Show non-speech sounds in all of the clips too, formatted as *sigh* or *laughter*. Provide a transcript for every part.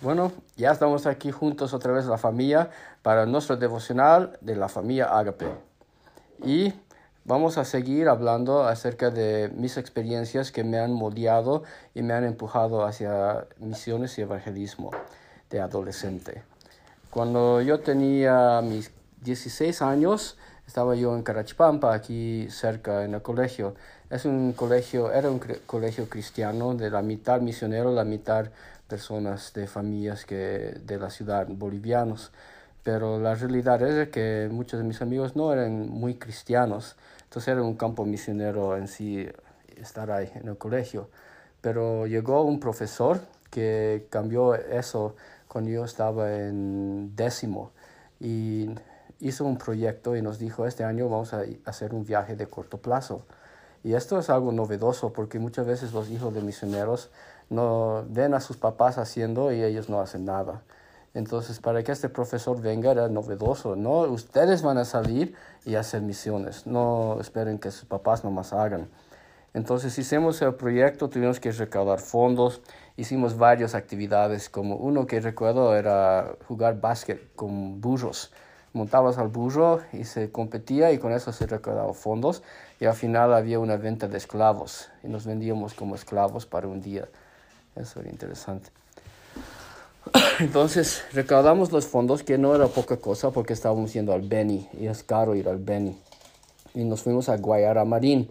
Bueno, ya estamos aquí juntos otra vez la familia para nuestro devocional de la familia Agape. Y vamos a seguir hablando acerca de mis experiencias que me han moldeado y me han empujado hacia misiones y evangelismo de adolescente. Cuando yo tenía mis 16 años, estaba yo en Carachpampa, aquí cerca en el colegio. Es un colegio, era un colegio cristiano de la mitad misionero, la mitad personas de familias que de la ciudad bolivianos. Pero la realidad es que muchos de mis amigos no eran muy cristianos. Entonces era un campo misionero en sí estar ahí en el colegio. Pero llegó un profesor que cambió eso cuando yo estaba en décimo y hizo un proyecto y nos dijo, este año vamos a hacer un viaje de corto plazo. Y esto es algo novedoso porque muchas veces los hijos de misioneros no ven a sus papás haciendo y ellos no hacen nada. Entonces, para que este profesor venga era novedoso, ¿no? Ustedes van a salir y hacer misiones, no esperen que sus papás nomás hagan. Entonces hicimos el proyecto, tuvimos que recaudar fondos, hicimos varias actividades, como uno que recuerdo era jugar básquet con burros. Montabas al burro y se competía y con eso se recaudaban fondos y al final había una venta de esclavos y nos vendíamos como esclavos para un día. Eso era interesante. *coughs* Entonces recaudamos los fondos, que no era poca cosa porque estábamos yendo al Beni y es caro ir al Beni. Y nos fuimos a Guayara Marín,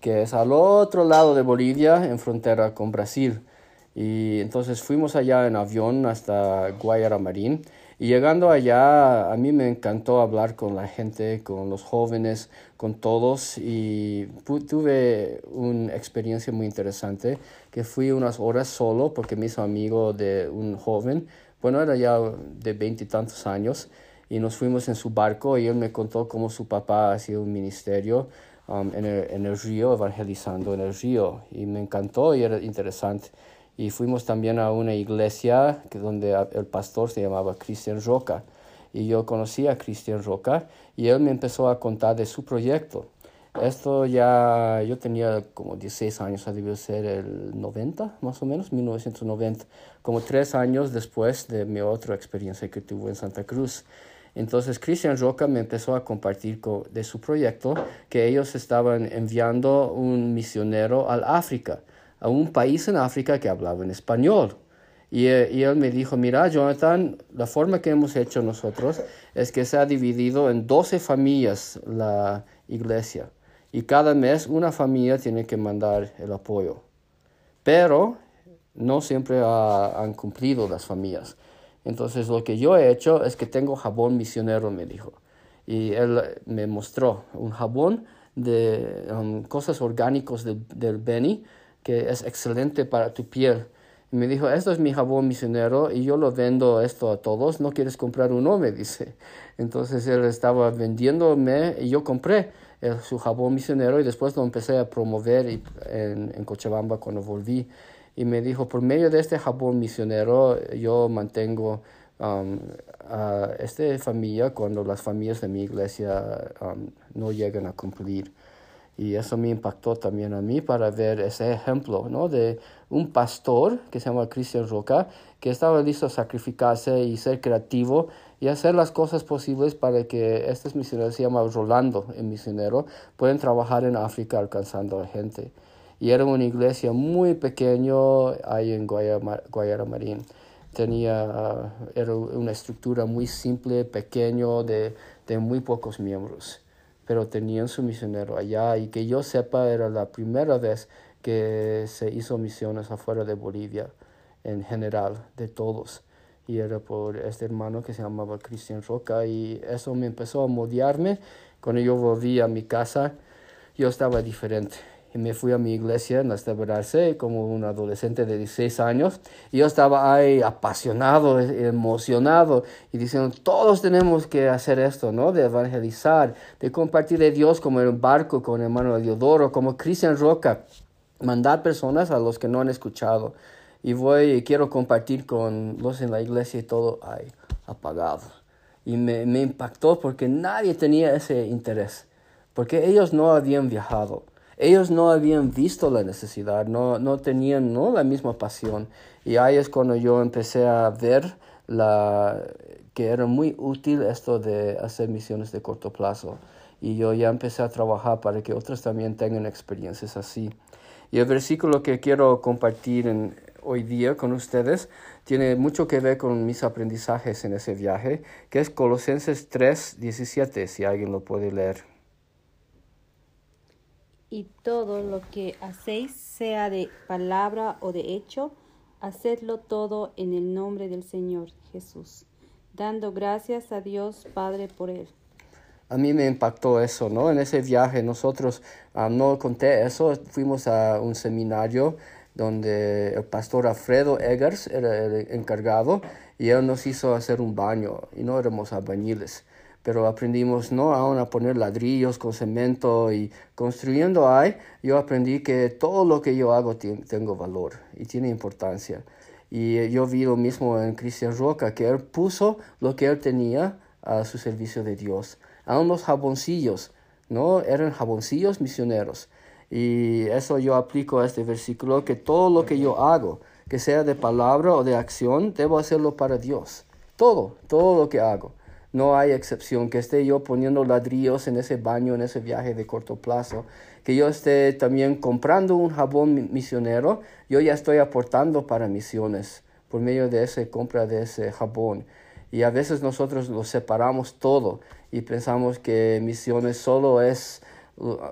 que es al otro lado de Bolivia, en frontera con Brasil. Y entonces fuimos allá en avión hasta Guayara Marín y llegando allá, a mí me encantó hablar con la gente, con los jóvenes, con todos. Y tuve una experiencia muy interesante que fui unas horas solo porque me hizo amigo de un joven, bueno, era ya de veintitantos años y nos fuimos en su barco y él me contó cómo su papá hacía un ministerio um, en, el, en el río, evangelizando en el río. Y me encantó y era interesante. Y fuimos también a una iglesia que donde el pastor se llamaba Cristian Roca. Y yo conocí a Cristian Roca y él me empezó a contar de su proyecto. Esto ya, yo tenía como 16 años, debió ser el 90, más o menos, 1990, como tres años después de mi otra experiencia que tuve en Santa Cruz. Entonces Cristian Roca me empezó a compartir de su proyecto que ellos estaban enviando un misionero al África a un país en África que hablaba en español. Y, eh, y, él me dijo, mira, Jonathan, la forma que hemos hecho nosotros es que se ha dividido en 12 familias la iglesia. Y cada mes una familia tiene que mandar el apoyo. Pero no siempre han cumplido las familias. Entonces lo que yo he hecho es que tengo jabón misionero, me dijo. Y él me mostró un jabón de um, cosas orgánicas del Beni que es excelente para tu piel. Y me dijo, esto es mi jabón misionero y yo lo vendo esto a todos, ¿no quieres comprar uno? *laughs* Me dice. Entonces él estaba vendiéndome y yo compré su jabón misionero y después lo empecé a promover en, en Cochabamba cuando volví. Y me dijo, por medio de este jabón misionero yo mantengo um, a esta familia cuando las familias de mi iglesia um, no llegan a cumplir. Y eso me impactó también a mí para ver ese ejemplo, ¿no? De un pastor que se llama Cristian Roca, que estaba listo a sacrificarse y ser creativo y hacer las cosas posibles para que estos misioneros, se llama Rolando, el misionero, puedan trabajar en África alcanzando a gente. Y era una iglesia muy pequeña ahí en Guayara, Marín. Tenía, era una estructura muy simple, pequeño, de, de muy pocos miembros pero tenían su misionero allá y que yo sepa era la primera vez que se hizo misiones afuera de Bolivia en general, de todos. Y era por este hermano que se llamaba Cristian Roca y eso me empezó a moldearme. Cuando yo volví a mi casa, yo estaba diferente y me fui a mi iglesia en Estebrarse como un adolescente de 16 años y yo estaba ahí apasionado, emocionado y diciendo, todos tenemos que hacer esto, ¿no? De evangelizar, de compartir de Dios como el barco con el hermano Diodoro, como Cristian Roca, mandar personas a los que no han escuchado. Y voy y quiero compartir con los en la iglesia y todo, ay, apagado. Y me, me impactó porque nadie tenía ese interés, porque ellos no habían viajado ellos no habían visto la necesidad, no, no tenían ¿no? la misma pasión. Y ahí es cuando yo empecé a ver la, que era muy útil esto de hacer misiones de corto plazo. Y yo ya empecé a trabajar para que otros también tengan experiencias así. Y el versículo que quiero compartir hoy día con ustedes tiene mucho que ver con mis aprendizajes en ese viaje, que es Colosenses 3, 17, si alguien lo puede leer. Y todo lo que hacéis, sea de palabra o de hecho, hacedlo todo en el nombre del Señor Jesús, dando gracias a Dios Padre por él. A mí me impactó eso, ¿no? En ese viaje nosotros, ah, no conté eso, fuimos a un seminario donde el pastor Alfredo Eggers era el encargado y él nos hizo hacer un baño y no éramos albañiles pero aprendimos no aún a poner ladrillos con cemento y construyendo ahí, yo aprendí que todo lo que yo hago tengo valor y tiene importancia. Y yo vi lo mismo en Cristian Roca, que él puso lo que él tenía a su servicio de Dios. Aún los jaboncillos, ¿no? Eran jaboncillos misioneros. Y eso yo aplico a este versículo, que todo lo que yo hago, que sea de palabra o de acción, debo hacerlo para Dios. Todo, todo lo que hago. No hay excepción que esté yo poniendo ladrillos en ese baño, en ese viaje de corto plazo, que yo esté también comprando un jabón misionero, yo ya estoy aportando para misiones por medio de esa compra de ese jabón. Y a veces nosotros lo separamos todo y pensamos que misiones solo es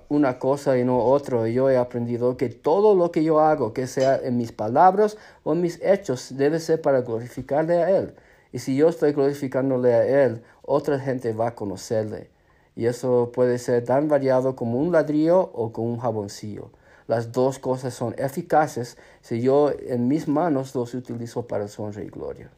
una cosa y no otro. Yo he aprendido que todo lo que yo hago, que sea en mis palabras o en mis hechos, debe ser para glorificarle a Él. Y si yo estoy glorificándole a Él, otra gente va a conocerle. Y eso puede ser tan variado como un ladrillo o como un jaboncillo. Las dos cosas son eficaces si yo en mis manos los utilizo para su honra y gloria.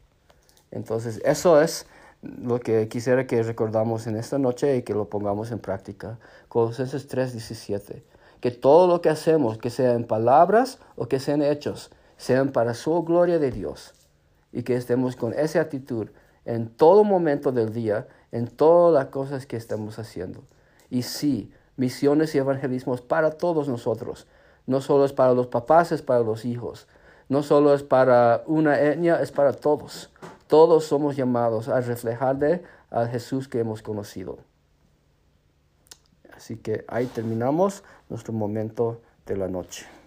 Entonces, eso es lo que quisiera que recordamos en esta noche y que lo pongamos en práctica. Colosenses 3:17. Que todo lo que hacemos, que sea en palabras o que sean hechos, sean para su gloria de Dios y que estemos con esa actitud en todo momento del día, en todas las cosas que estamos haciendo. Y sí, misiones y evangelismos para todos nosotros. No solo es para los papás, es para los hijos. No solo es para una etnia, es para todos. Todos somos llamados a reflejarle al Jesús que hemos conocido. Así que ahí terminamos nuestro momento de la noche.